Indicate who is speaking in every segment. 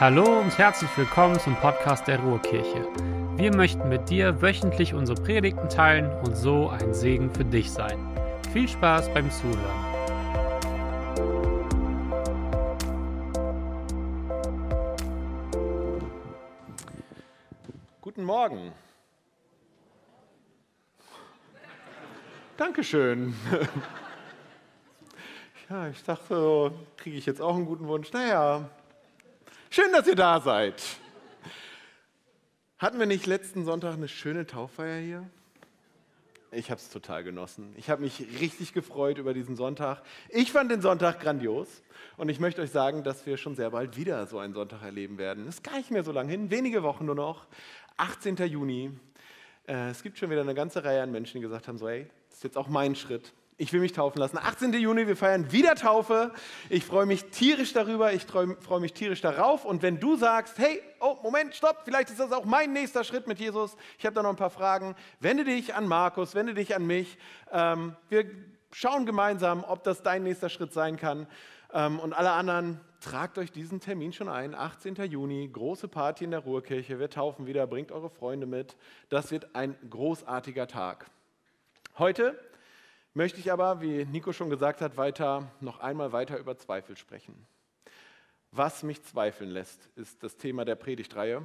Speaker 1: Hallo und herzlich willkommen zum Podcast der Ruhrkirche. Wir möchten mit dir wöchentlich unsere Predigten teilen und so ein Segen für dich sein. Viel Spaß beim Zuhören.
Speaker 2: Guten Morgen. Dankeschön. Ja, ich dachte, kriege ich jetzt auch einen guten Wunsch? Naja, Schön, dass ihr da seid. Hatten wir nicht letzten Sonntag eine schöne Tauffeier hier? Ich habe es total genossen. Ich habe mich richtig gefreut über diesen Sonntag. Ich fand den Sonntag grandios und ich möchte euch sagen, dass wir schon sehr bald wieder so einen Sonntag erleben werden. Ist gar nicht mehr so lange hin, wenige Wochen nur noch. 18. Juni. Äh, es gibt schon wieder eine ganze Reihe an Menschen, die gesagt haben: so, hey, das ist jetzt auch mein Schritt. Ich will mich taufen lassen. 18. Juni, wir feiern wieder Taufe. Ich freue mich tierisch darüber, ich freue mich tierisch darauf. Und wenn du sagst, hey, oh, Moment, stopp, vielleicht ist das auch mein nächster Schritt mit Jesus, ich habe da noch ein paar Fragen, wende dich an Markus, wende dich an mich. Ähm, wir schauen gemeinsam, ob das dein nächster Schritt sein kann. Ähm, und alle anderen, tragt euch diesen Termin schon ein. 18. Juni, große Party in der Ruhrkirche. Wir taufen wieder, bringt eure Freunde mit. Das wird ein großartiger Tag. Heute möchte ich aber, wie Nico schon gesagt hat, weiter, noch einmal weiter über Zweifel sprechen. Was mich zweifeln lässt, ist das Thema der Predigtreihe.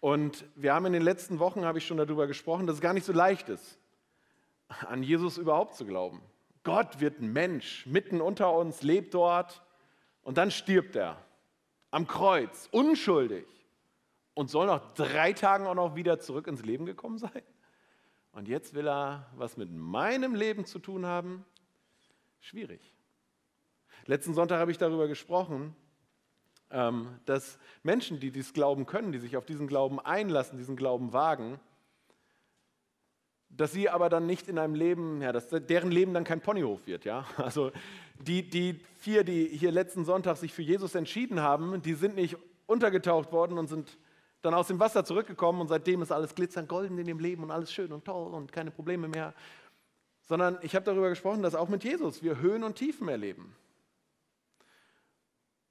Speaker 2: Und wir haben in den letzten Wochen, habe ich schon darüber gesprochen, dass es gar nicht so leicht ist, an Jesus überhaupt zu glauben. Gott wird ein Mensch, mitten unter uns, lebt dort und dann stirbt er am Kreuz, unschuldig und soll nach drei Tagen auch noch wieder zurück ins Leben gekommen sein? Und jetzt will er was mit meinem Leben zu tun haben? Schwierig. Letzten Sonntag habe ich darüber gesprochen, ähm, dass Menschen, die dies glauben können, die sich auf diesen Glauben einlassen, diesen Glauben wagen, dass sie aber dann nicht in einem Leben, ja, dass deren Leben dann kein Ponyhof wird. Ja? Also die, die vier, die hier letzten Sonntag sich für Jesus entschieden haben, die sind nicht untergetaucht worden und sind dann aus dem Wasser zurückgekommen und seitdem ist alles glitzernd golden in dem Leben und alles schön und toll und keine Probleme mehr. Sondern ich habe darüber gesprochen, dass auch mit Jesus wir Höhen und Tiefen erleben.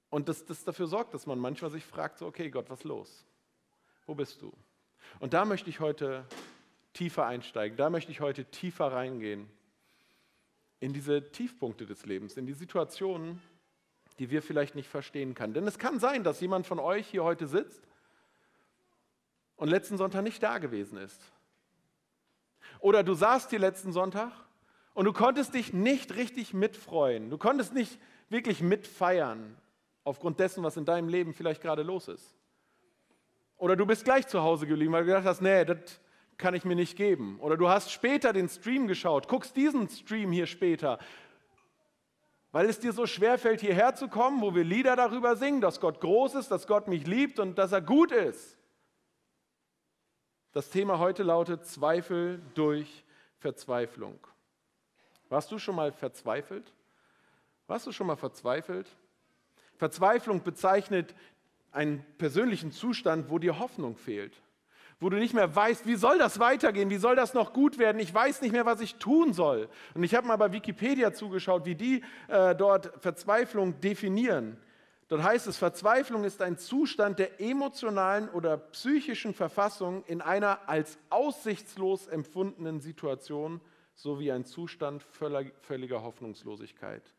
Speaker 2: Und das, das dafür sorgt, dass man manchmal sich fragt, so, okay Gott, was ist los? Wo bist du? Und da möchte ich heute tiefer einsteigen, da möchte ich heute tiefer reingehen in diese Tiefpunkte des Lebens, in die Situationen, die wir vielleicht nicht verstehen können. Denn es kann sein, dass jemand von euch hier heute sitzt und letzten Sonntag nicht da gewesen ist. Oder du saßt hier letzten Sonntag und du konntest dich nicht richtig mitfreuen. Du konntest nicht wirklich mitfeiern aufgrund dessen, was in deinem Leben vielleicht gerade los ist. Oder du bist gleich zu Hause geblieben, weil du gedacht hast, nee, das kann ich mir nicht geben. Oder du hast später den Stream geschaut, guckst diesen Stream hier später, weil es dir so schwer fällt, hierher zu kommen, wo wir Lieder darüber singen, dass Gott groß ist, dass Gott mich liebt und dass er gut ist. Das Thema heute lautet Zweifel durch Verzweiflung. Warst du schon mal verzweifelt? Warst du schon mal verzweifelt? Verzweiflung bezeichnet einen persönlichen Zustand, wo dir Hoffnung fehlt, wo du nicht mehr weißt, wie soll das weitergehen, wie soll das noch gut werden, ich weiß nicht mehr, was ich tun soll. Und ich habe mal bei Wikipedia zugeschaut, wie die äh, dort Verzweiflung definieren. Dort heißt es, Verzweiflung ist ein Zustand der emotionalen oder psychischen Verfassung in einer als aussichtslos empfundenen Situation sowie ein Zustand völliger Hoffnungslosigkeit.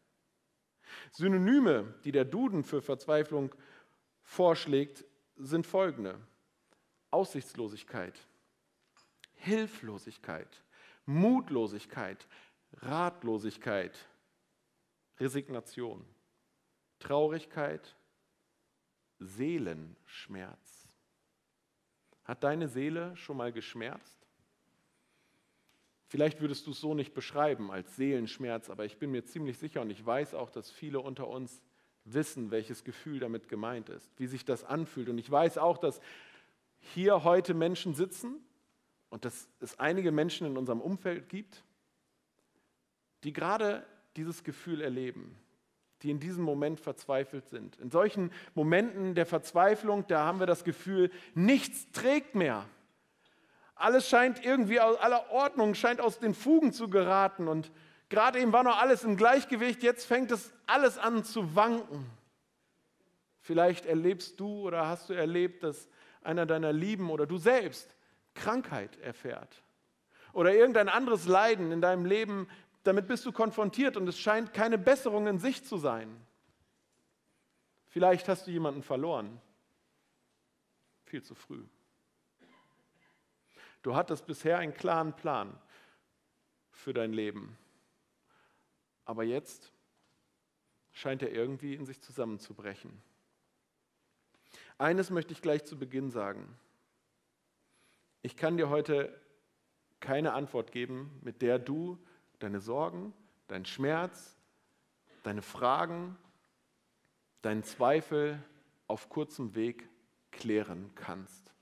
Speaker 2: Synonyme, die der Duden für Verzweiflung vorschlägt, sind folgende. Aussichtslosigkeit, Hilflosigkeit, Mutlosigkeit, Ratlosigkeit, Resignation. Traurigkeit, Seelenschmerz. Hat deine Seele schon mal geschmerzt? Vielleicht würdest du es so nicht beschreiben als Seelenschmerz, aber ich bin mir ziemlich sicher und ich weiß auch, dass viele unter uns wissen, welches Gefühl damit gemeint ist, wie sich das anfühlt. Und ich weiß auch, dass hier heute Menschen sitzen und dass es einige Menschen in unserem Umfeld gibt, die gerade dieses Gefühl erleben die in diesem Moment verzweifelt sind. In solchen Momenten der Verzweiflung, da haben wir das Gefühl, nichts trägt mehr. Alles scheint irgendwie aus aller Ordnung, scheint aus den Fugen zu geraten. Und gerade eben war noch alles im Gleichgewicht, jetzt fängt es alles an zu wanken. Vielleicht erlebst du oder hast du erlebt, dass einer deiner Lieben oder du selbst Krankheit erfährt. Oder irgendein anderes Leiden in deinem Leben, damit bist du konfrontiert und es scheint keine Besserung in Sicht zu sein. Vielleicht hast du jemanden verloren. Viel zu früh. Du hattest bisher einen klaren Plan für dein Leben. Aber jetzt scheint er irgendwie in sich zusammenzubrechen. Eines möchte ich gleich zu Beginn sagen. Ich kann dir heute keine Antwort geben, mit der du deine Sorgen, deinen Schmerz, deine Fragen, deinen Zweifel auf kurzem Weg klären kannst.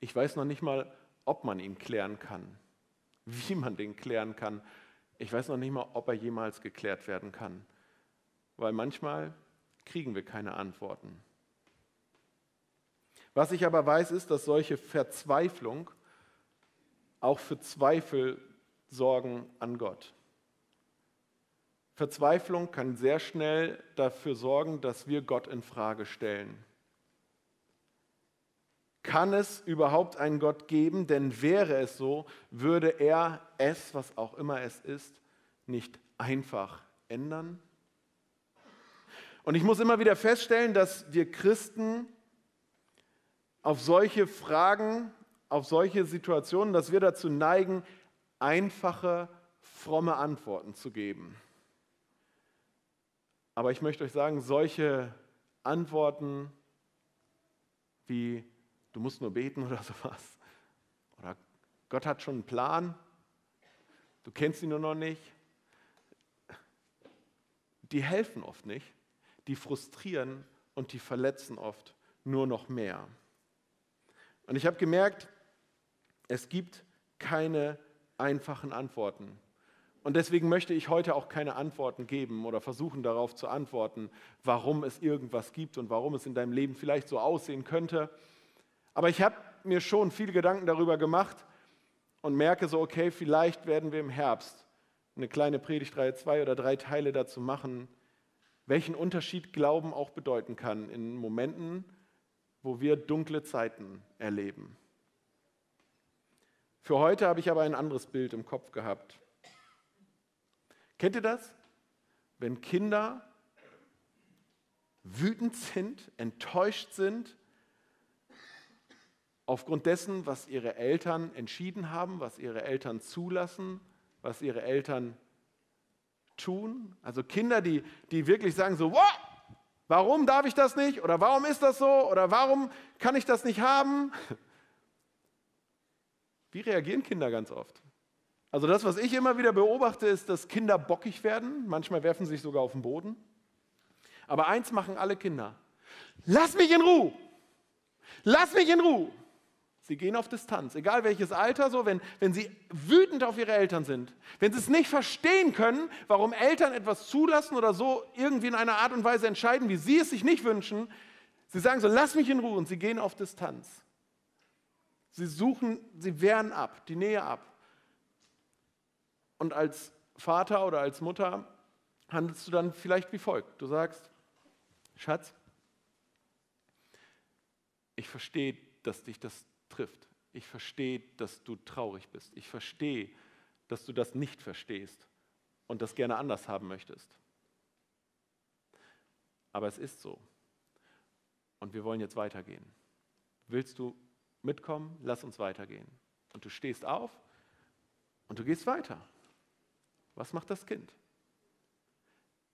Speaker 2: Ich weiß noch nicht mal, ob man ihn klären kann, wie man den klären kann. Ich weiß noch nicht mal, ob er jemals geklärt werden kann, weil manchmal kriegen wir keine Antworten. Was ich aber weiß, ist, dass solche Verzweiflung auch für Zweifel sorgen an Gott. Verzweiflung kann sehr schnell dafür sorgen, dass wir Gott in Frage stellen. Kann es überhaupt einen Gott geben? Denn wäre es so, würde er es, was auch immer es ist, nicht einfach ändern? Und ich muss immer wieder feststellen, dass wir Christen auf solche Fragen, auf solche Situationen, dass wir dazu neigen, einfache, fromme Antworten zu geben. Aber ich möchte euch sagen, solche Antworten wie du musst nur beten oder sowas, oder Gott hat schon einen Plan, du kennst ihn nur noch nicht, die helfen oft nicht, die frustrieren und die verletzen oft nur noch mehr. Und ich habe gemerkt, es gibt keine einfachen Antworten. Und deswegen möchte ich heute auch keine Antworten geben oder versuchen darauf zu antworten, warum es irgendwas gibt und warum es in deinem Leben vielleicht so aussehen könnte. Aber ich habe mir schon viele Gedanken darüber gemacht und merke so, okay, vielleicht werden wir im Herbst eine kleine Predigtreihe, zwei oder drei Teile dazu machen, welchen Unterschied Glauben auch bedeuten kann in Momenten, wo wir dunkle Zeiten erleben. Für heute habe ich aber ein anderes Bild im Kopf gehabt. Kennt ihr das? Wenn Kinder wütend sind, enttäuscht sind, aufgrund dessen, was ihre Eltern entschieden haben, was ihre Eltern zulassen, was ihre Eltern tun. Also Kinder, die, die wirklich sagen so, wow, Warum darf ich das nicht? Oder warum ist das so? Oder warum kann ich das nicht haben? Wie reagieren Kinder ganz oft? Also das, was ich immer wieder beobachte, ist, dass Kinder bockig werden. Manchmal werfen sie sich sogar auf den Boden. Aber eins machen alle Kinder. Lass mich in Ruhe. Lass mich in Ruhe. Sie gehen auf Distanz, egal welches Alter, so, wenn, wenn sie wütend auf ihre Eltern sind, wenn sie es nicht verstehen können, warum Eltern etwas zulassen oder so irgendwie in einer Art und Weise entscheiden, wie sie es sich nicht wünschen, sie sagen so, lass mich in Ruhe und sie gehen auf Distanz. Sie suchen, sie wehren ab, die Nähe ab. Und als Vater oder als Mutter handelst du dann vielleicht wie folgt. Du sagst, Schatz, ich verstehe, dass dich das trifft. Ich verstehe, dass du traurig bist. Ich verstehe, dass du das nicht verstehst und das gerne anders haben möchtest. Aber es ist so. Und wir wollen jetzt weitergehen. Willst du mitkommen? Lass uns weitergehen. Und du stehst auf und du gehst weiter. Was macht das Kind?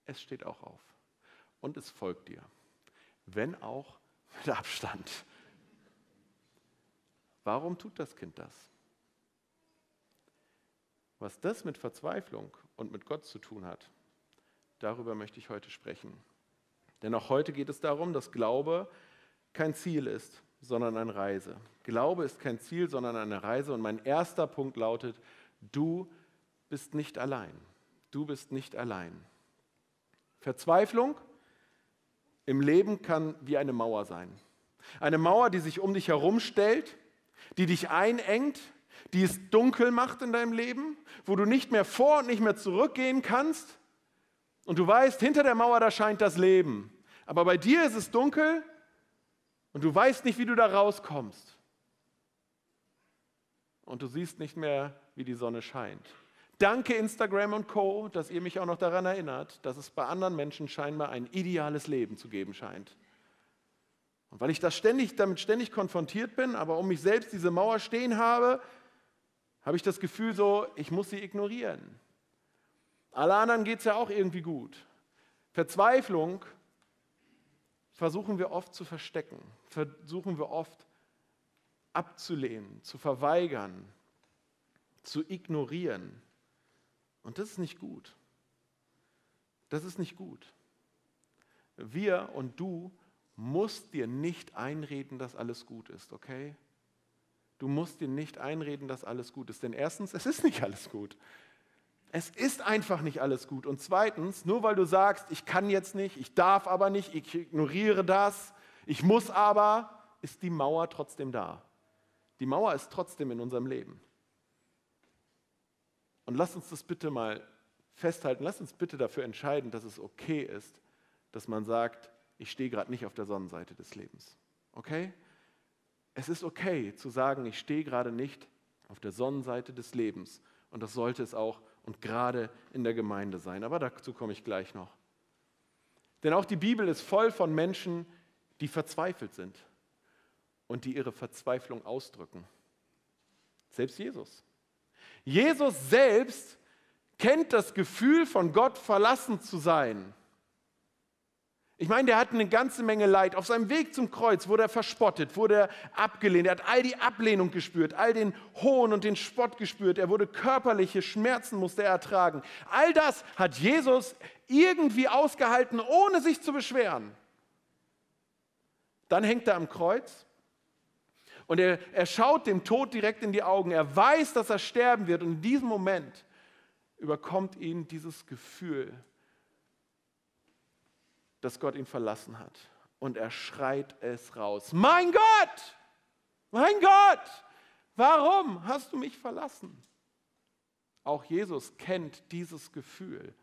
Speaker 2: Es steht auch auf und es folgt dir, wenn auch mit Abstand. Warum tut das Kind das? Was das mit Verzweiflung und mit Gott zu tun hat, darüber möchte ich heute sprechen. Denn auch heute geht es darum, dass Glaube kein Ziel ist, sondern eine Reise. Glaube ist kein Ziel, sondern eine Reise. Und mein erster Punkt lautet, du bist nicht allein. Du bist nicht allein. Verzweiflung im Leben kann wie eine Mauer sein. Eine Mauer, die sich um dich herum stellt die dich einengt, die es dunkel macht in deinem Leben, wo du nicht mehr vor und nicht mehr zurückgehen kannst. Und du weißt, hinter der Mauer, da scheint das Leben. Aber bei dir ist es dunkel und du weißt nicht, wie du da rauskommst. Und du siehst nicht mehr, wie die Sonne scheint. Danke Instagram und Co, dass ihr mich auch noch daran erinnert, dass es bei anderen Menschen scheinbar ein ideales Leben zu geben scheint. Und weil ich das ständig, damit ständig konfrontiert bin, aber um mich selbst diese Mauer stehen habe, habe ich das Gefühl so, ich muss sie ignorieren. Alle anderen geht es ja auch irgendwie gut. Verzweiflung versuchen wir oft zu verstecken, versuchen wir oft abzulehnen, zu verweigern, zu ignorieren. Und das ist nicht gut. Das ist nicht gut. Wir und du musst dir nicht einreden, dass alles gut ist, okay? Du musst dir nicht einreden, dass alles gut ist. Denn erstens, es ist nicht alles gut. Es ist einfach nicht alles gut. Und zweitens, nur weil du sagst, ich kann jetzt nicht, ich darf aber nicht, ich ignoriere das, ich muss aber, ist die Mauer trotzdem da. Die Mauer ist trotzdem in unserem Leben. Und lass uns das bitte mal festhalten, lass uns bitte dafür entscheiden, dass es okay ist, dass man sagt, ich stehe gerade nicht auf der Sonnenseite des Lebens. Okay? Es ist okay zu sagen, ich stehe gerade nicht auf der Sonnenseite des Lebens. Und das sollte es auch und gerade in der Gemeinde sein. Aber dazu komme ich gleich noch. Denn auch die Bibel ist voll von Menschen, die verzweifelt sind und die ihre Verzweiflung ausdrücken. Selbst Jesus. Jesus selbst kennt das Gefühl, von Gott verlassen zu sein. Ich meine, der hat eine ganze Menge Leid. Auf seinem Weg zum Kreuz wurde er verspottet, wurde er abgelehnt. Er hat all die Ablehnung gespürt, all den Hohn und den Spott gespürt. Er wurde körperliche Schmerzen, musste er ertragen. All das hat Jesus irgendwie ausgehalten, ohne sich zu beschweren. Dann hängt er am Kreuz und er, er schaut dem Tod direkt in die Augen. Er weiß, dass er sterben wird. Und in diesem Moment überkommt ihn dieses Gefühl, dass Gott ihn verlassen hat. Und er schreit es raus. Mein Gott, mein Gott, warum hast du mich verlassen? Auch Jesus kennt dieses Gefühl.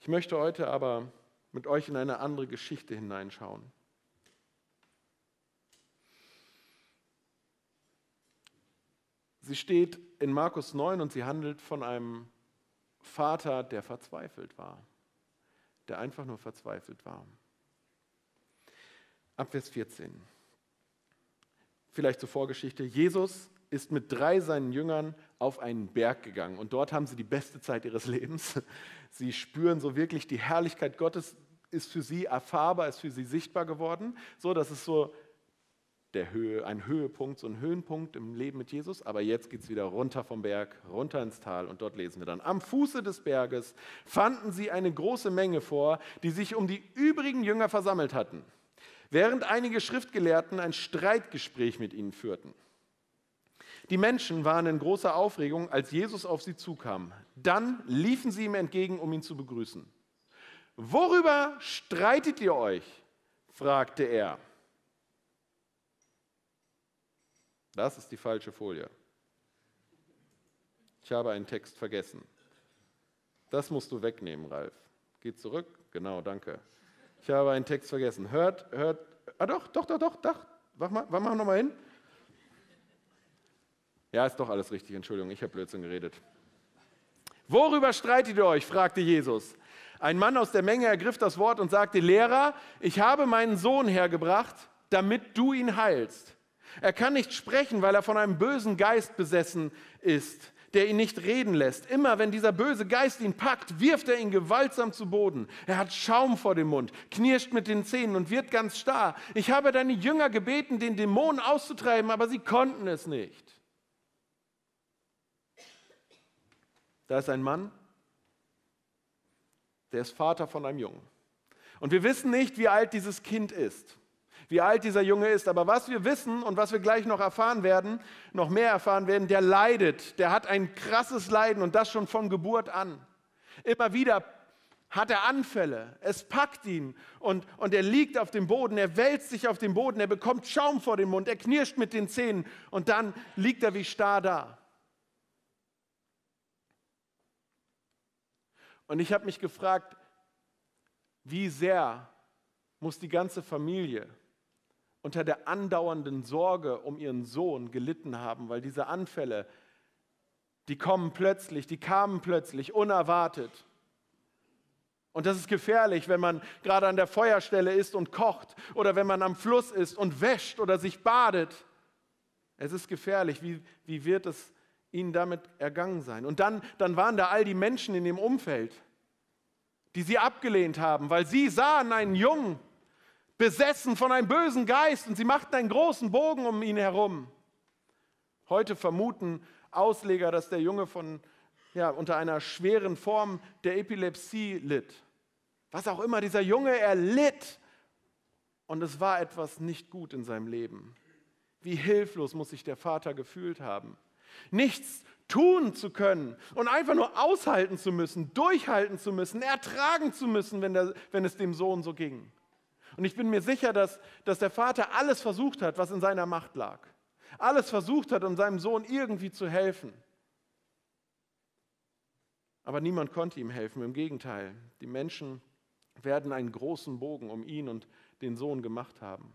Speaker 2: Ich möchte heute aber mit euch in eine andere Geschichte hineinschauen. Sie steht in Markus 9 und sie handelt von einem Vater, der verzweifelt war der einfach nur verzweifelt war. Ab Vers 14. Vielleicht zur Vorgeschichte. Jesus ist mit drei seinen Jüngern auf einen Berg gegangen und dort haben sie die beste Zeit ihres Lebens. Sie spüren so wirklich die Herrlichkeit Gottes ist für sie erfahrbar, ist für sie sichtbar geworden, so dass es so der Höhe, ein Höhepunkt, so ein Höhenpunkt im Leben mit Jesus. Aber jetzt geht es wieder runter vom Berg, runter ins Tal und dort lesen wir dann. Am Fuße des Berges fanden sie eine große Menge vor, die sich um die übrigen Jünger versammelt hatten, während einige Schriftgelehrten ein Streitgespräch mit ihnen führten. Die Menschen waren in großer Aufregung, als Jesus auf sie zukam. Dann liefen sie ihm entgegen, um ihn zu begrüßen. Worüber streitet ihr euch? fragte er. Das ist die falsche Folie. Ich habe einen Text vergessen. Das musst du wegnehmen, Ralf. Geht zurück. Genau, danke. Ich habe einen Text vergessen. Hört, hört. Ah, doch, doch, doch, doch, doch. Mach mal, mach mal nochmal hin. Ja, ist doch alles richtig. Entschuldigung, ich habe Blödsinn geredet. Worüber streitet ihr euch? fragte Jesus. Ein Mann aus der Menge ergriff das Wort und sagte: Lehrer, ich habe meinen Sohn hergebracht, damit du ihn heilst. Er kann nicht sprechen, weil er von einem bösen Geist besessen ist, der ihn nicht reden lässt. Immer wenn dieser böse Geist ihn packt, wirft er ihn gewaltsam zu Boden. Er hat Schaum vor dem Mund, knirscht mit den Zähnen und wird ganz starr. Ich habe deine Jünger gebeten, den Dämon auszutreiben, aber sie konnten es nicht. Da ist ein Mann, der ist Vater von einem Jungen. Und wir wissen nicht, wie alt dieses Kind ist wie alt dieser Junge ist. Aber was wir wissen und was wir gleich noch erfahren werden, noch mehr erfahren werden, der leidet. Der hat ein krasses Leiden und das schon von Geburt an. Immer wieder hat er Anfälle, es packt ihn und, und er liegt auf dem Boden, er wälzt sich auf dem Boden, er bekommt Schaum vor dem Mund, er knirscht mit den Zähnen und dann liegt er wie starr da. Und ich habe mich gefragt, Wie sehr muss die ganze Familie unter der andauernden Sorge um ihren Sohn gelitten haben, weil diese Anfälle, die kommen plötzlich, die kamen plötzlich, unerwartet. Und das ist gefährlich, wenn man gerade an der Feuerstelle ist und kocht oder wenn man am Fluss ist und wäscht oder sich badet. Es ist gefährlich. Wie, wie wird es ihnen damit ergangen sein? Und dann, dann waren da all die Menschen in dem Umfeld, die sie abgelehnt haben, weil sie sahen einen Jungen, besessen von einem bösen Geist und sie machten einen großen Bogen um ihn herum. Heute vermuten Ausleger, dass der Junge von, ja, unter einer schweren Form der Epilepsie litt. Was auch immer, dieser Junge, er litt und es war etwas nicht gut in seinem Leben. Wie hilflos muss sich der Vater gefühlt haben. Nichts tun zu können und einfach nur aushalten zu müssen, durchhalten zu müssen, ertragen zu müssen, wenn, der, wenn es dem Sohn so ging. Und ich bin mir sicher, dass, dass der Vater alles versucht hat, was in seiner Macht lag. Alles versucht hat, um seinem Sohn irgendwie zu helfen. Aber niemand konnte ihm helfen. Im Gegenteil, die Menschen werden einen großen Bogen um ihn und den Sohn gemacht haben.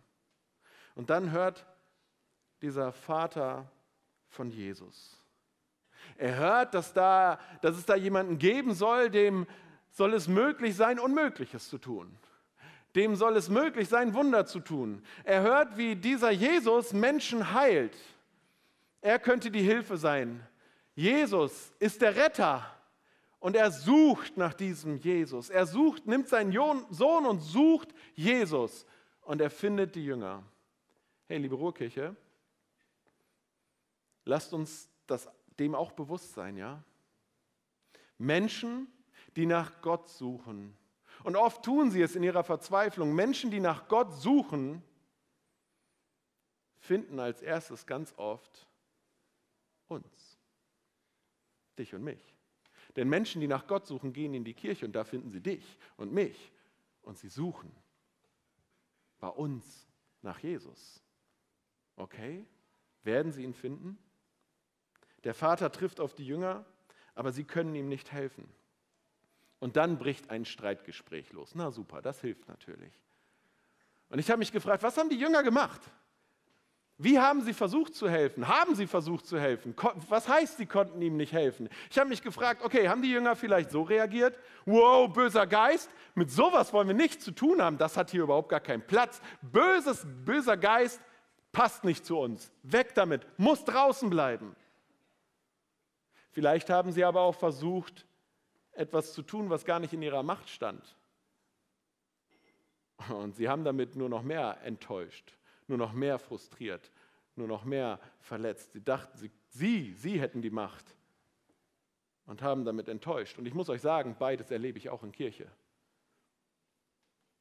Speaker 2: Und dann hört dieser Vater von Jesus. Er hört, dass, da, dass es da jemanden geben soll, dem soll es möglich sein, Unmögliches zu tun. Dem soll es möglich sein, Wunder zu tun. Er hört, wie dieser Jesus Menschen heilt. Er könnte die Hilfe sein. Jesus ist der Retter und er sucht nach diesem Jesus. Er sucht, nimmt seinen Sohn und sucht Jesus und er findet die Jünger. Hey, liebe Ruhrkirche, lasst uns das, dem auch bewusst sein, ja? Menschen, die nach Gott suchen, und oft tun sie es in ihrer Verzweiflung. Menschen, die nach Gott suchen, finden als erstes ganz oft uns, dich und mich. Denn Menschen, die nach Gott suchen, gehen in die Kirche und da finden sie dich und mich und sie suchen bei uns nach Jesus. Okay? Werden sie ihn finden? Der Vater trifft auf die Jünger, aber sie können ihm nicht helfen. Und dann bricht ein Streitgespräch los. Na super, das hilft natürlich. Und ich habe mich gefragt, was haben die Jünger gemacht? Wie haben sie versucht zu helfen? Haben sie versucht zu helfen? Was heißt, sie konnten ihm nicht helfen? Ich habe mich gefragt, okay, haben die Jünger vielleicht so reagiert? Wow, böser Geist, mit sowas wollen wir nichts zu tun haben, das hat hier überhaupt gar keinen Platz. Böses, böser Geist passt nicht zu uns. Weg damit, muss draußen bleiben. Vielleicht haben sie aber auch versucht, etwas zu tun, was gar nicht in ihrer Macht stand. Und sie haben damit nur noch mehr enttäuscht, nur noch mehr frustriert, nur noch mehr verletzt. Sie dachten, sie, sie, sie hätten die Macht und haben damit enttäuscht. Und ich muss euch sagen, beides erlebe ich auch in Kirche.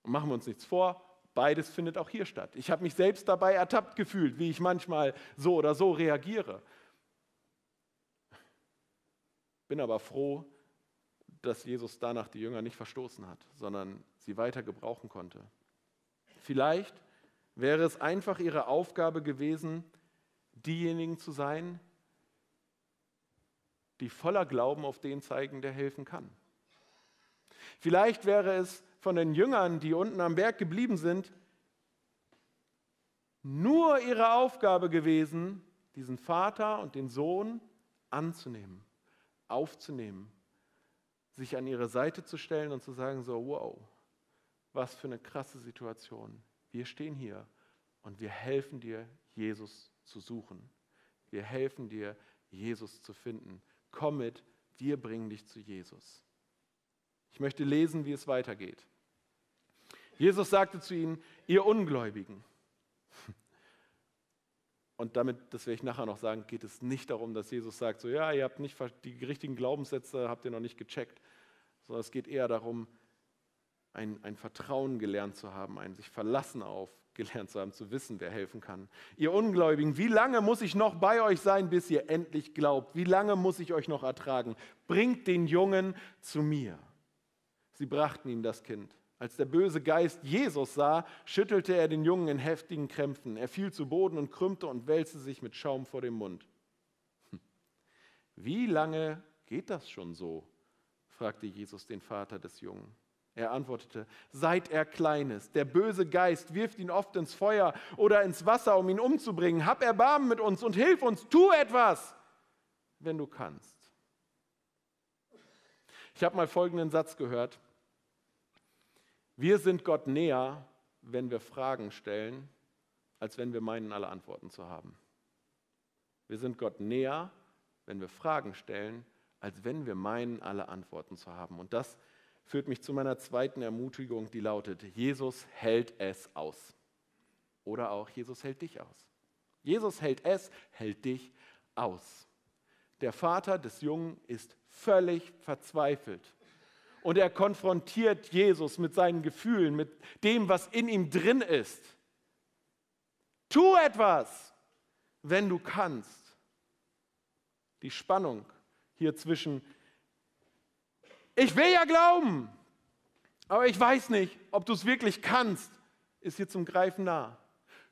Speaker 2: Und machen wir uns nichts vor, beides findet auch hier statt. Ich habe mich selbst dabei ertappt gefühlt, wie ich manchmal so oder so reagiere. Bin aber froh, dass Jesus danach die Jünger nicht verstoßen hat, sondern sie weiter gebrauchen konnte. Vielleicht wäre es einfach ihre Aufgabe gewesen, diejenigen zu sein, die voller Glauben auf den zeigen, der helfen kann. Vielleicht wäre es von den Jüngern, die unten am Berg geblieben sind, nur ihre Aufgabe gewesen, diesen Vater und den Sohn anzunehmen, aufzunehmen sich an ihre Seite zu stellen und zu sagen, so, wow, was für eine krasse Situation. Wir stehen hier und wir helfen dir, Jesus zu suchen. Wir helfen dir, Jesus zu finden. Komm mit, wir bringen dich zu Jesus. Ich möchte lesen, wie es weitergeht. Jesus sagte zu ihnen, ihr Ungläubigen. Und damit, das werde ich nachher noch sagen, geht es nicht darum, dass Jesus sagt, so ja, ihr habt nicht die richtigen Glaubenssätze, habt ihr noch nicht gecheckt, sondern es geht eher darum, ein, ein Vertrauen gelernt zu haben, ein sich verlassen auf gelernt zu haben, zu wissen, wer helfen kann. Ihr Ungläubigen, wie lange muss ich noch bei euch sein, bis ihr endlich glaubt? Wie lange muss ich euch noch ertragen? Bringt den Jungen zu mir. Sie brachten ihm das Kind. Als der böse Geist Jesus sah, schüttelte er den Jungen in heftigen Krämpfen. Er fiel zu Boden und krümmte und wälzte sich mit Schaum vor dem Mund. Hm. Wie lange geht das schon so? fragte Jesus den Vater des Jungen. Er antwortete, seit er klein ist. Der böse Geist wirft ihn oft ins Feuer oder ins Wasser, um ihn umzubringen. Hab Erbarmen mit uns und hilf uns. Tu etwas, wenn du kannst. Ich habe mal folgenden Satz gehört. Wir sind Gott näher, wenn wir Fragen stellen, als wenn wir meinen, alle Antworten zu haben. Wir sind Gott näher, wenn wir Fragen stellen, als wenn wir meinen, alle Antworten zu haben. Und das führt mich zu meiner zweiten Ermutigung, die lautet, Jesus hält es aus. Oder auch, Jesus hält dich aus. Jesus hält es, hält dich aus. Der Vater des Jungen ist völlig verzweifelt. Und er konfrontiert Jesus mit seinen Gefühlen, mit dem, was in ihm drin ist. Tu etwas, wenn du kannst. Die Spannung hier zwischen ich will ja glauben, aber ich weiß nicht, ob du es wirklich kannst, ist hier zum Greifen nah.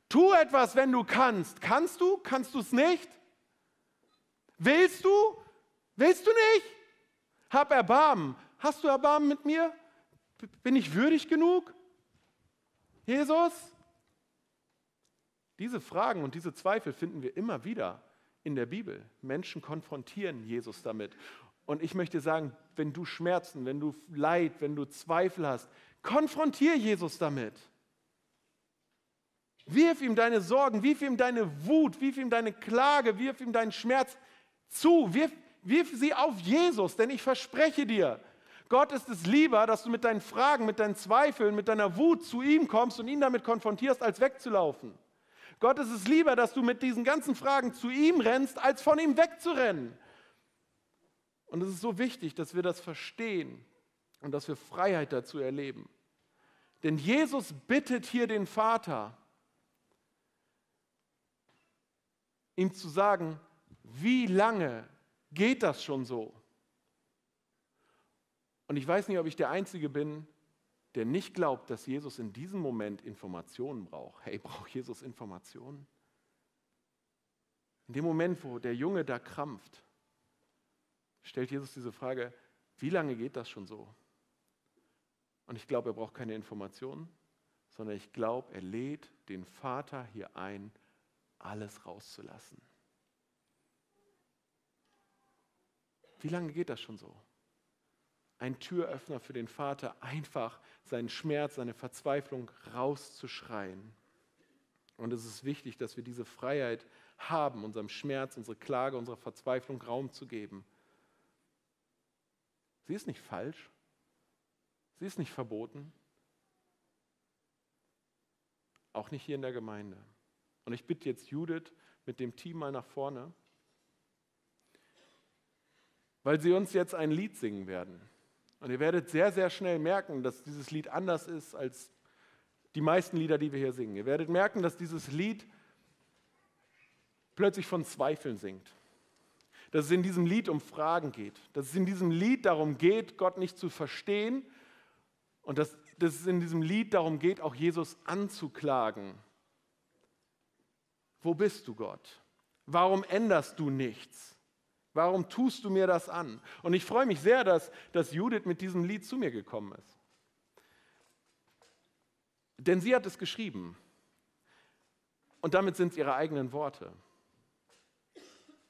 Speaker 2: Tu etwas, wenn du kannst. Kannst du? Kannst du es nicht? Willst du? Willst du nicht? Hab Erbarmen. Hast du Erbarmen mit mir? Bin ich würdig genug? Jesus? Diese Fragen und diese Zweifel finden wir immer wieder in der Bibel. Menschen konfrontieren Jesus damit. Und ich möchte sagen, wenn du Schmerzen, wenn du Leid, wenn du Zweifel hast, konfrontier Jesus damit. Wirf ihm deine Sorgen, wirf ihm deine Wut, wirf ihm deine Klage, wirf ihm deinen Schmerz zu, wirf, wirf sie auf Jesus, denn ich verspreche dir, Gott ist es lieber, dass du mit deinen Fragen, mit deinen Zweifeln, mit deiner Wut zu ihm kommst und ihn damit konfrontierst, als wegzulaufen. Gott ist es lieber, dass du mit diesen ganzen Fragen zu ihm rennst, als von ihm wegzurennen. Und es ist so wichtig, dass wir das verstehen und dass wir Freiheit dazu erleben. Denn Jesus bittet hier den Vater, ihm zu sagen, wie lange geht das schon so? Und ich weiß nicht, ob ich der Einzige bin, der nicht glaubt, dass Jesus in diesem Moment Informationen braucht. Hey, braucht Jesus Informationen? In dem Moment, wo der Junge da krampft, stellt Jesus diese Frage, wie lange geht das schon so? Und ich glaube, er braucht keine Informationen, sondern ich glaube, er lädt den Vater hier ein, alles rauszulassen. Wie lange geht das schon so? Ein Türöffner für den Vater, einfach seinen Schmerz, seine Verzweiflung rauszuschreien. Und es ist wichtig, dass wir diese Freiheit haben, unserem Schmerz, unsere Klage, unserer Verzweiflung Raum zu geben. Sie ist nicht falsch. Sie ist nicht verboten. Auch nicht hier in der Gemeinde. Und ich bitte jetzt Judith mit dem Team mal nach vorne, weil sie uns jetzt ein Lied singen werden. Und ihr werdet sehr, sehr schnell merken, dass dieses Lied anders ist als die meisten Lieder, die wir hier singen. Ihr werdet merken, dass dieses Lied plötzlich von Zweifeln singt dass es in diesem Lied um Fragen geht, dass es in diesem Lied darum geht, Gott nicht zu verstehen und dass, dass es in diesem Lied darum geht, auch Jesus anzuklagen. Wo bist du, Gott? Warum änderst du nichts? Warum tust du mir das an? Und ich freue mich sehr, dass, dass Judith mit diesem Lied zu mir gekommen ist. Denn sie hat es geschrieben. Und damit sind es ihre eigenen Worte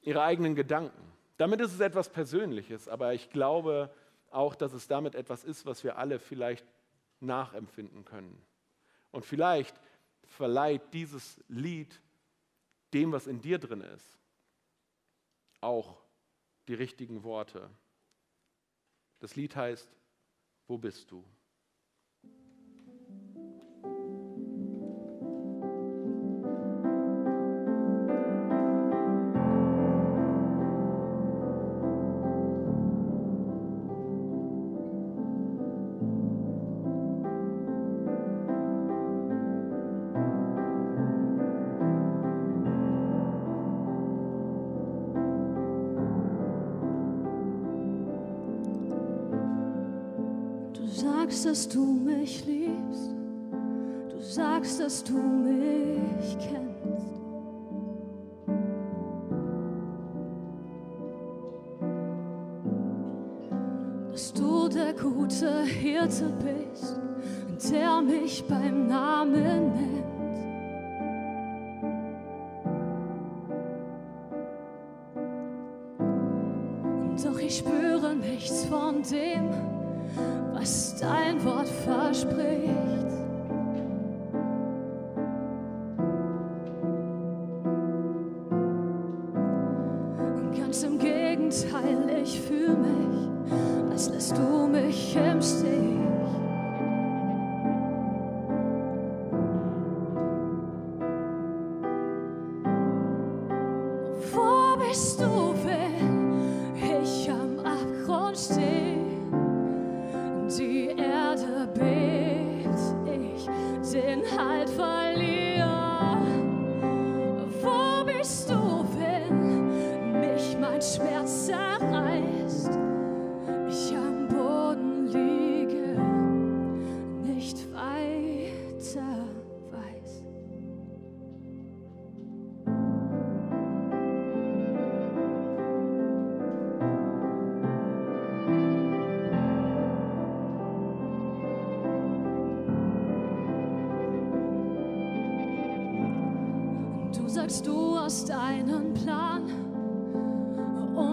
Speaker 2: ihre eigenen Gedanken. Damit ist es etwas Persönliches, aber ich glaube auch, dass es damit etwas ist, was wir alle vielleicht nachempfinden können. Und vielleicht verleiht dieses Lied dem, was in dir drin ist, auch die richtigen Worte. Das Lied heißt, wo bist du?
Speaker 3: dass du mich kennst. Dass du der gute Hirte bist, der mich beim Namen nennt. Doch ich spüre nichts von dem, was dein Wort verspricht.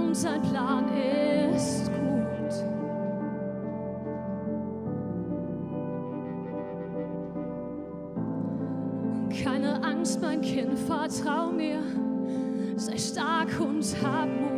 Speaker 3: und sein Plan ist gut. Keine Angst, mein Kind, vertrau mir, sei stark und hab Mut.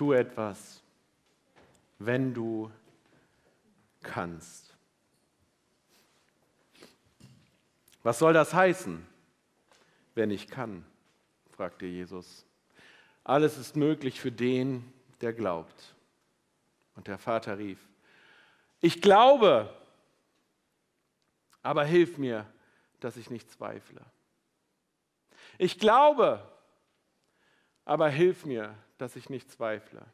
Speaker 2: Tu etwas, wenn du kannst. Was soll das heißen, wenn ich kann? fragte Jesus. Alles ist möglich für den, der glaubt. Und der Vater rief, ich glaube, aber hilf mir, dass ich nicht zweifle. Ich glaube, aber hilf mir, dass ich nicht zweifle.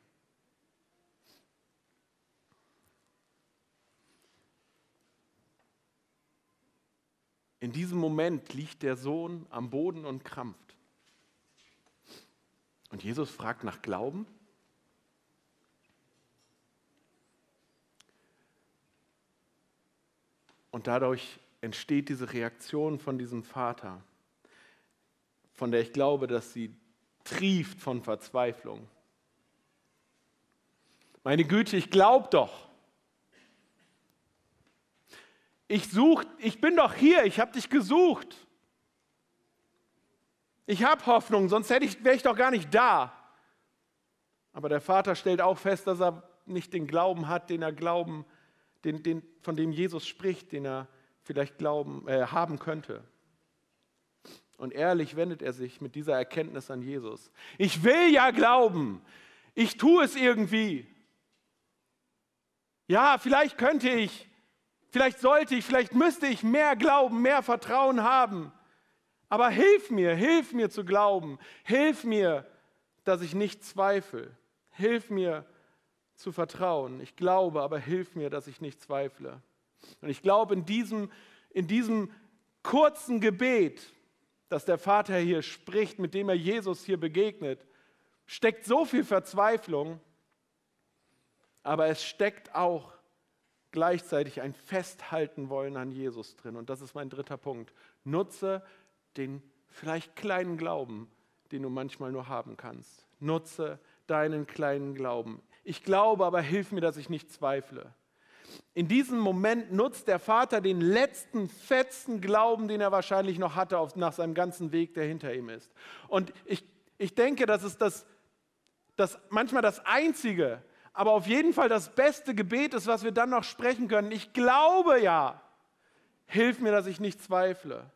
Speaker 2: In diesem Moment liegt der Sohn am Boden und krampft. Und Jesus fragt nach Glauben. Und dadurch entsteht diese Reaktion von diesem Vater, von der ich glaube, dass sie trieft von Verzweiflung. Meine Güte, ich glaube doch. Ich such, ich bin doch hier, ich habe dich gesucht. Ich habe Hoffnung, sonst wäre ich doch gar nicht da. Aber der Vater stellt auch fest, dass er nicht den Glauben hat, den er glauben, den, den, von dem Jesus spricht, den er vielleicht glauben, äh, haben könnte. Und ehrlich wendet er sich mit dieser Erkenntnis an Jesus. Ich will ja glauben. Ich tue es irgendwie. Ja, vielleicht könnte ich, vielleicht sollte ich, vielleicht müsste ich mehr glauben, mehr Vertrauen haben. Aber hilf mir, hilf mir zu glauben. Hilf mir, dass ich nicht zweifle. Hilf mir zu vertrauen. Ich glaube, aber hilf mir, dass ich nicht zweifle. Und ich glaube, in diesem, in diesem kurzen Gebet, das der Vater hier spricht, mit dem er Jesus hier begegnet, steckt so viel Verzweiflung, aber es steckt auch gleichzeitig ein Festhalten wollen an Jesus drin. Und das ist mein dritter Punkt. Nutze den vielleicht kleinen Glauben, den du manchmal nur haben kannst. Nutze deinen kleinen Glauben. Ich glaube, aber hilf mir, dass ich nicht zweifle. In diesem Moment nutzt der Vater den letzten fetzen Glauben, den er wahrscheinlich noch hatte auf, nach seinem ganzen Weg, der hinter ihm ist. Und ich, ich denke, das ist das, das manchmal das Einzige, aber auf jeden Fall das beste Gebet ist, was wir dann noch sprechen können. Ich glaube ja, hilf mir, dass ich nicht zweifle.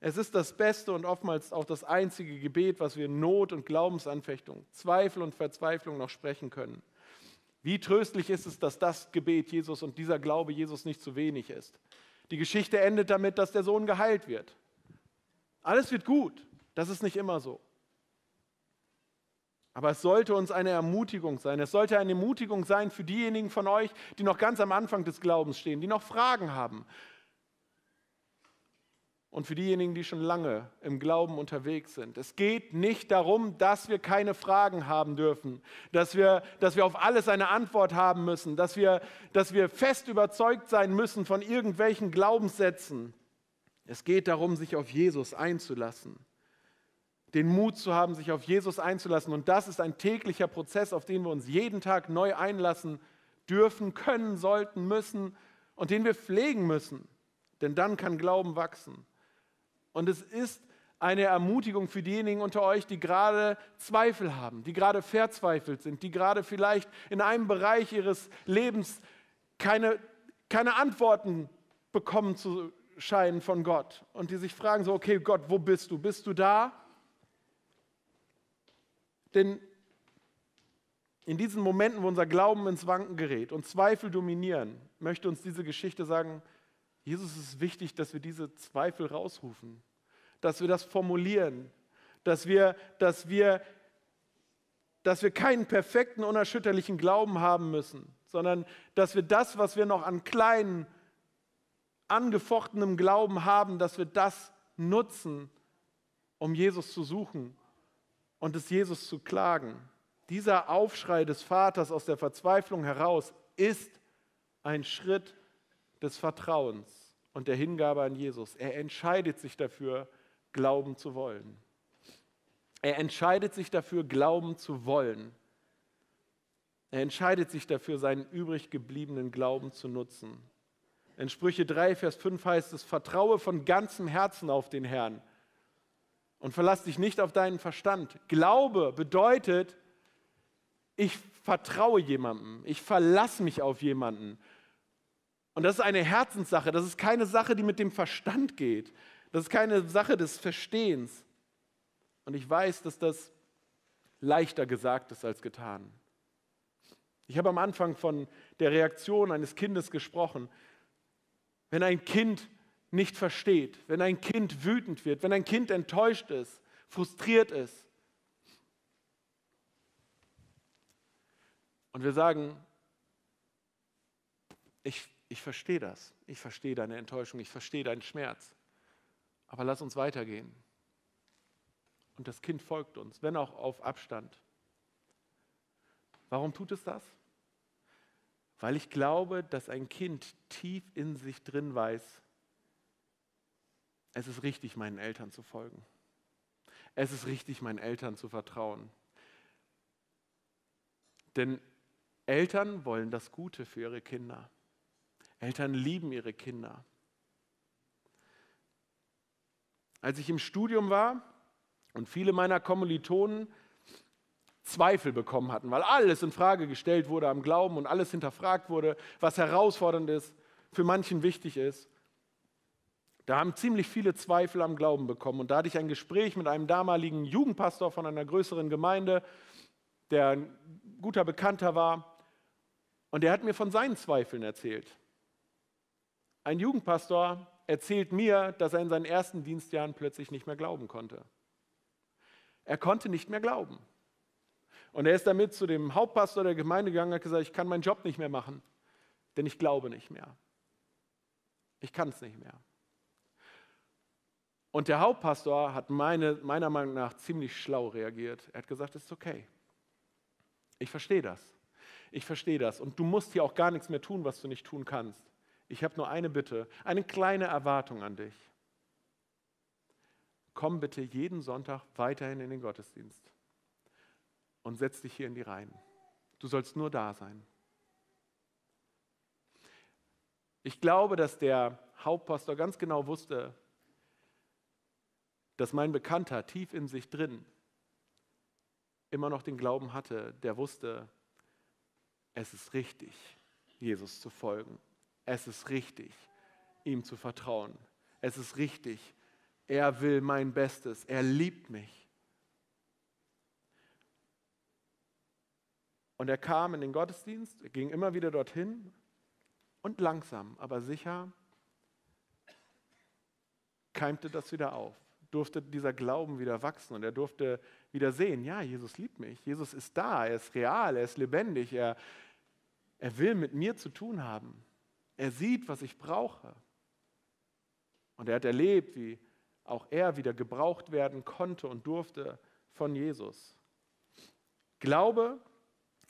Speaker 2: Es ist das beste und oftmals auch das einzige Gebet, was wir in Not und Glaubensanfechtung, Zweifel und Verzweiflung noch sprechen können. Wie tröstlich ist es, dass das Gebet Jesus und dieser Glaube Jesus nicht zu wenig ist. Die Geschichte endet damit, dass der Sohn geheilt wird. Alles wird gut. Das ist nicht immer so. Aber es sollte uns eine Ermutigung sein. Es sollte eine Ermutigung sein für diejenigen von euch, die noch ganz am Anfang des Glaubens stehen, die noch Fragen haben, und für diejenigen, die schon lange im Glauben unterwegs sind. Es geht nicht darum, dass wir keine Fragen haben dürfen, dass wir, dass wir auf alles eine Antwort haben müssen, dass wir, dass wir fest überzeugt sein müssen von irgendwelchen Glaubenssätzen. Es geht darum, sich auf Jesus einzulassen, den Mut zu haben, sich auf Jesus einzulassen. Und das ist ein täglicher Prozess, auf den wir uns jeden Tag neu einlassen dürfen, können, sollten, müssen und den wir pflegen müssen. Denn dann kann Glauben wachsen. Und es ist eine Ermutigung für diejenigen unter euch, die gerade Zweifel haben, die gerade verzweifelt sind, die gerade vielleicht in einem Bereich ihres Lebens keine, keine Antworten bekommen zu scheinen von Gott und die sich fragen so, okay Gott, wo bist du? Bist du da? Denn in diesen Momenten, wo unser Glauben ins Wanken gerät und Zweifel dominieren, möchte uns diese Geschichte sagen, Jesus ist wichtig, dass wir diese Zweifel rausrufen, dass wir das formulieren, dass wir, dass wir, dass wir keinen perfekten, unerschütterlichen Glauben haben müssen, sondern dass wir das, was wir noch an kleinen, angefochtenem Glauben haben, dass wir das nutzen, um Jesus zu suchen und es Jesus zu klagen. Dieser Aufschrei des Vaters aus der Verzweiflung heraus ist ein Schritt des Vertrauens und der Hingabe an Jesus. Er entscheidet sich dafür, glauben zu wollen. Er entscheidet sich dafür, glauben zu wollen. Er entscheidet sich dafür, seinen übrig gebliebenen Glauben zu nutzen. In Sprüche 3, Vers 5 heißt es, vertraue von ganzem Herzen auf den Herrn und verlass dich nicht auf deinen Verstand. Glaube bedeutet, Ich vertraue jemandem, ich verlasse mich auf jemanden. Und das ist eine Herzenssache, das ist keine Sache, die mit dem Verstand geht. Das ist keine Sache des Verstehens. Und ich weiß, dass das leichter gesagt ist als getan. Ich habe am Anfang von der Reaktion eines Kindes gesprochen. Wenn ein Kind nicht versteht, wenn ein Kind wütend wird, wenn ein Kind enttäuscht ist, frustriert ist. Und wir sagen, ich, ich verstehe das, ich verstehe deine Enttäuschung, ich verstehe deinen Schmerz, aber lass uns weitergehen. Und das Kind folgt uns, wenn auch auf Abstand. Warum tut es das? Weil ich glaube, dass ein Kind tief in sich drin weiß, es ist richtig, meinen Eltern zu folgen. Es ist richtig, meinen Eltern zu vertrauen. Denn Eltern wollen das Gute für ihre Kinder. Eltern lieben ihre Kinder. Als ich im Studium war und viele meiner Kommilitonen Zweifel bekommen hatten, weil alles in Frage gestellt wurde am Glauben und alles hinterfragt wurde, was herausfordernd ist, für manchen wichtig ist. Da haben ziemlich viele Zweifel am Glauben bekommen. Und da hatte ich ein Gespräch mit einem damaligen Jugendpastor von einer größeren Gemeinde, der ein guter Bekannter war. Und der hat mir von seinen Zweifeln erzählt. Ein Jugendpastor erzählt mir, dass er in seinen ersten Dienstjahren plötzlich nicht mehr glauben konnte. Er konnte nicht mehr glauben. Und er ist damit zu dem Hauptpastor der Gemeinde gegangen und hat gesagt, ich kann meinen Job nicht mehr machen, denn ich glaube nicht mehr. Ich kann es nicht mehr. Und der Hauptpastor hat meine, meiner Meinung nach ziemlich schlau reagiert. Er hat gesagt, es ist okay. Ich verstehe das. Ich verstehe das. Und du musst hier auch gar nichts mehr tun, was du nicht tun kannst. Ich habe nur eine Bitte, eine kleine Erwartung an dich. Komm bitte jeden Sonntag weiterhin in den Gottesdienst und setz dich hier in die Reihen. Du sollst nur da sein. Ich glaube, dass der Hauptpastor ganz genau wusste, dass mein Bekannter tief in sich drin immer noch den Glauben hatte, der wusste, es ist richtig, Jesus zu folgen. Es ist richtig, ihm zu vertrauen. Es ist richtig, er will mein Bestes, er liebt mich. Und er kam in den Gottesdienst, ging immer wieder dorthin und langsam, aber sicher keimte das wieder auf, durfte dieser Glauben wieder wachsen und er durfte wieder sehen, ja, Jesus liebt mich, Jesus ist da, er ist real, er ist lebendig, er, er will mit mir zu tun haben, er sieht, was ich brauche. Und er hat erlebt, wie auch er wieder gebraucht werden konnte und durfte von Jesus. Glaube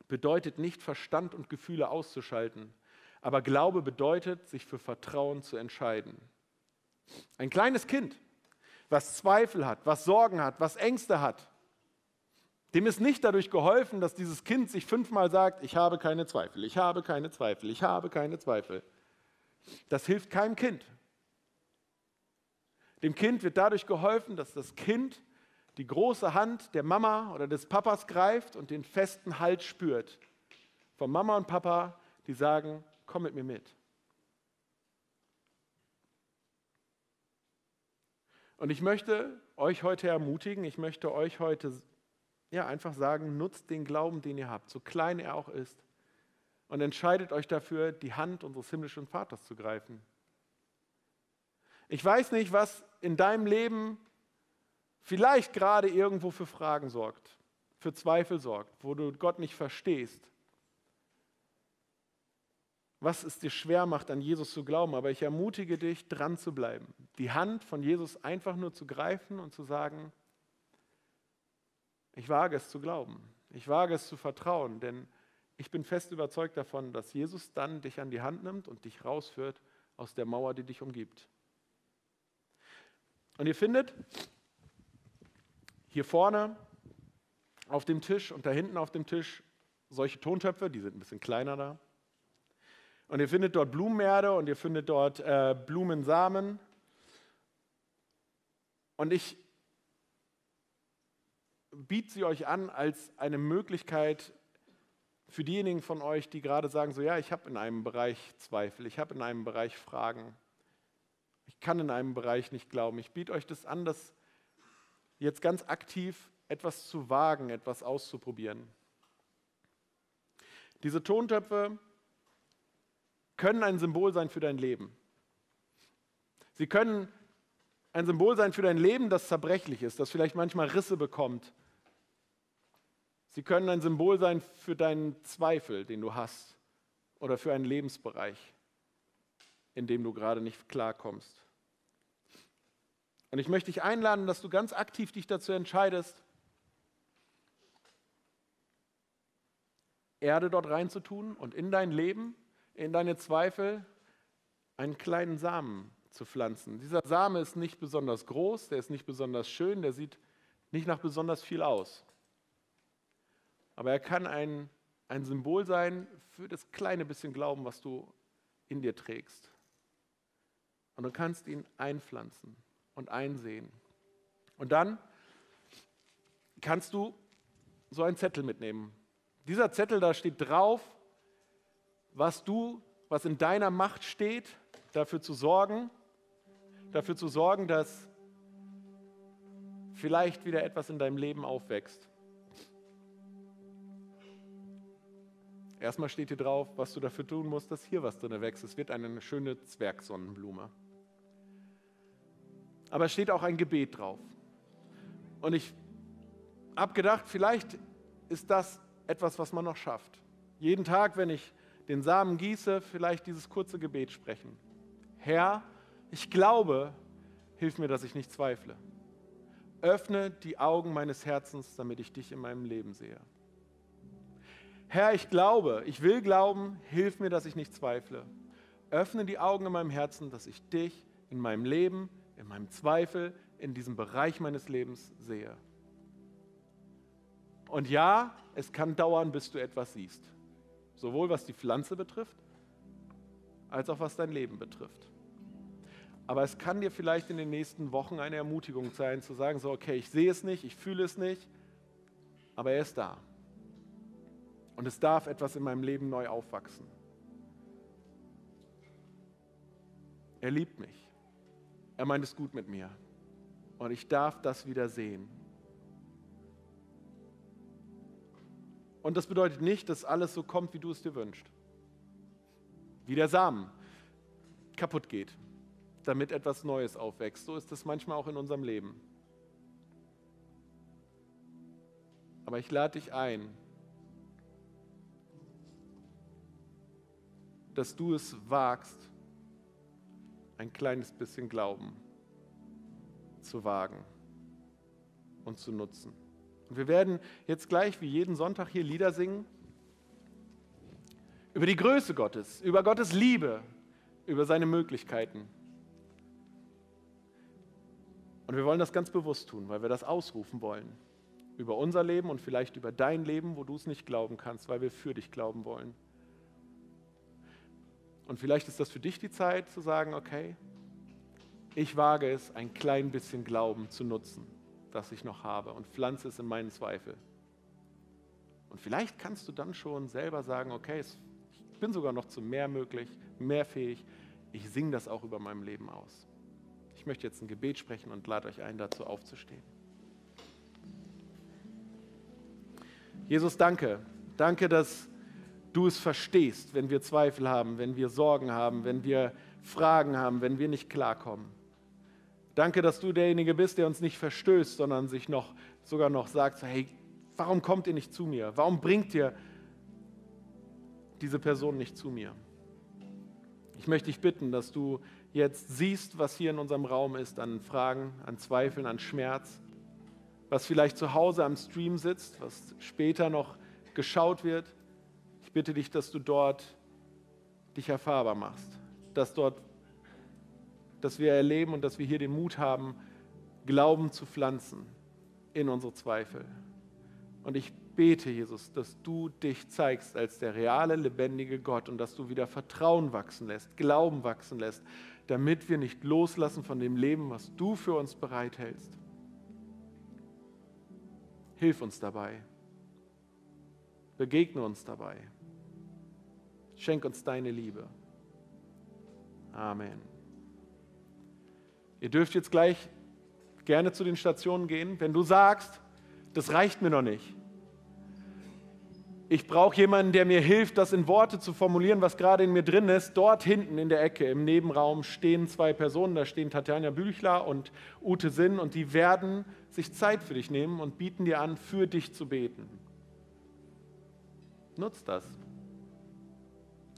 Speaker 2: bedeutet nicht Verstand und Gefühle auszuschalten, aber Glaube bedeutet, sich für Vertrauen zu entscheiden. Ein kleines Kind, was Zweifel hat, was Sorgen hat, was Ängste hat, dem ist nicht dadurch geholfen, dass dieses Kind sich fünfmal sagt, ich habe keine Zweifel, ich habe keine Zweifel, ich habe keine Zweifel. Das hilft keinem Kind. Dem Kind wird dadurch geholfen, dass das Kind die große Hand der Mama oder des Papas greift und den festen Halt spürt. Von Mama und Papa, die sagen, komm mit mir mit. Und ich möchte euch heute ermutigen, ich möchte euch heute ja, einfach sagen, nutzt den Glauben, den ihr habt, so klein er auch ist, und entscheidet euch dafür, die Hand unseres himmlischen Vaters zu greifen. Ich weiß nicht, was in deinem Leben vielleicht gerade irgendwo für Fragen sorgt, für Zweifel sorgt, wo du Gott nicht verstehst. Was es dir schwer macht, an Jesus zu glauben, aber ich ermutige dich, dran zu bleiben, die Hand von Jesus einfach nur zu greifen und zu sagen, ich wage es zu glauben, ich wage es zu vertrauen, denn ich bin fest überzeugt davon, dass Jesus dann dich an die Hand nimmt und dich rausführt aus der Mauer, die dich umgibt. Und ihr findet hier vorne auf dem Tisch und da hinten auf dem Tisch solche Tontöpfe, die sind ein bisschen kleiner da. Und ihr findet dort Blumenerde und ihr findet dort äh, Blumensamen. Und ich biete sie euch an als eine Möglichkeit, für diejenigen von euch, die gerade sagen, so ja, ich habe in einem Bereich Zweifel, ich habe in einem Bereich Fragen, ich kann in einem Bereich nicht glauben. Ich biete euch das an, das jetzt ganz aktiv etwas zu wagen, etwas auszuprobieren. Diese Tontöpfe können ein Symbol sein für dein Leben. Sie können ein Symbol sein für dein Leben, das zerbrechlich ist, das vielleicht manchmal Risse bekommt. Sie können ein Symbol sein für deinen Zweifel, den du hast, oder für einen Lebensbereich, in dem du gerade nicht klarkommst. Und ich möchte dich einladen, dass du ganz aktiv dich dazu entscheidest, Erde dort reinzutun und in dein Leben, in deine Zweifel einen kleinen Samen zu pflanzen. Dieser Same ist nicht besonders groß, der ist nicht besonders schön, der sieht nicht nach besonders viel aus. Aber er kann ein, ein Symbol sein für das kleine bisschen Glauben, was du in dir trägst. Und du kannst ihn einpflanzen und einsehen. Und dann kannst du so einen Zettel mitnehmen. Dieser Zettel, da steht drauf, was du, was in deiner Macht steht, dafür zu sorgen, dafür zu sorgen, dass vielleicht wieder etwas in deinem Leben aufwächst. Erstmal steht hier drauf, was du dafür tun musst, dass hier was drin wächst. Es wird eine schöne Zwergsonnenblume. Aber es steht auch ein Gebet drauf. Und ich habe gedacht, vielleicht ist das etwas, was man noch schafft. Jeden Tag, wenn ich den Samen gieße, vielleicht dieses kurze Gebet sprechen. Herr, ich glaube, hilf mir, dass ich nicht zweifle. Öffne die Augen meines Herzens, damit ich dich in meinem Leben sehe. Herr, ich glaube, ich will glauben, hilf mir, dass ich nicht zweifle. Öffne die Augen in meinem Herzen, dass ich dich in meinem Leben, in meinem Zweifel, in diesem Bereich meines Lebens sehe. Und ja, es kann dauern, bis du etwas siehst. Sowohl was die Pflanze betrifft, als auch was dein Leben betrifft. Aber es kann dir vielleicht in den nächsten Wochen eine Ermutigung sein, zu sagen, so, okay, ich sehe es nicht, ich fühle es nicht, aber er ist da. Und es darf etwas in meinem Leben neu aufwachsen. Er liebt mich. Er meint es gut mit mir. Und ich darf das wieder sehen. Und das bedeutet nicht, dass alles so kommt, wie du es dir wünschst. Wie der Samen kaputt geht, damit etwas Neues aufwächst. So ist es manchmal auch in unserem Leben. Aber ich lade dich ein, dass du es wagst, ein kleines bisschen Glauben zu wagen und zu nutzen. Und wir werden jetzt gleich wie jeden Sonntag hier Lieder singen über die Größe Gottes, über Gottes Liebe, über seine Möglichkeiten. Und wir wollen das ganz bewusst tun, weil wir das ausrufen wollen. Über unser Leben und vielleicht über dein Leben, wo du es nicht glauben kannst, weil wir für dich glauben wollen. Und vielleicht ist das für dich die Zeit zu sagen, okay, ich wage es, ein klein bisschen Glauben zu nutzen das ich noch habe und pflanze es in meinen Zweifel. Und vielleicht kannst du dann schon selber sagen, okay, ich bin sogar noch zu mehr möglich, mehr fähig. Ich singe das auch über meinem Leben aus. Ich möchte jetzt ein Gebet sprechen und lade euch ein, dazu aufzustehen. Jesus, danke. Danke, dass du es verstehst, wenn wir Zweifel haben, wenn wir Sorgen haben, wenn wir Fragen haben, wenn wir nicht klarkommen. Danke, dass du derjenige bist, der uns nicht verstößt, sondern sich noch sogar noch sagt, hey, warum kommt ihr nicht zu mir? Warum bringt ihr diese Person nicht zu mir? Ich möchte dich bitten, dass du jetzt siehst, was hier in unserem Raum ist an Fragen, an Zweifeln, an Schmerz, was vielleicht zu Hause am Stream sitzt, was später noch geschaut wird. Ich bitte dich, dass du dort dich erfahrbar machst, dass dort dass wir erleben und dass wir hier den Mut haben, Glauben zu pflanzen in unsere Zweifel. Und ich bete, Jesus, dass du dich zeigst als der reale, lebendige Gott und dass du wieder Vertrauen wachsen lässt, Glauben wachsen lässt, damit wir nicht loslassen von dem Leben, was du für uns bereithältst. Hilf uns dabei. Begegne uns dabei. Schenk uns deine Liebe. Amen. Ihr dürft jetzt gleich gerne zu den Stationen gehen. Wenn du sagst, das reicht mir noch nicht. Ich brauche jemanden, der mir hilft, das in Worte zu formulieren, was gerade in mir drin ist. Dort hinten in der Ecke im Nebenraum stehen zwei Personen. Da stehen Tatjana Büchler und Ute Sinn und die werden sich Zeit für dich nehmen und bieten dir an, für dich zu beten. Nutz das.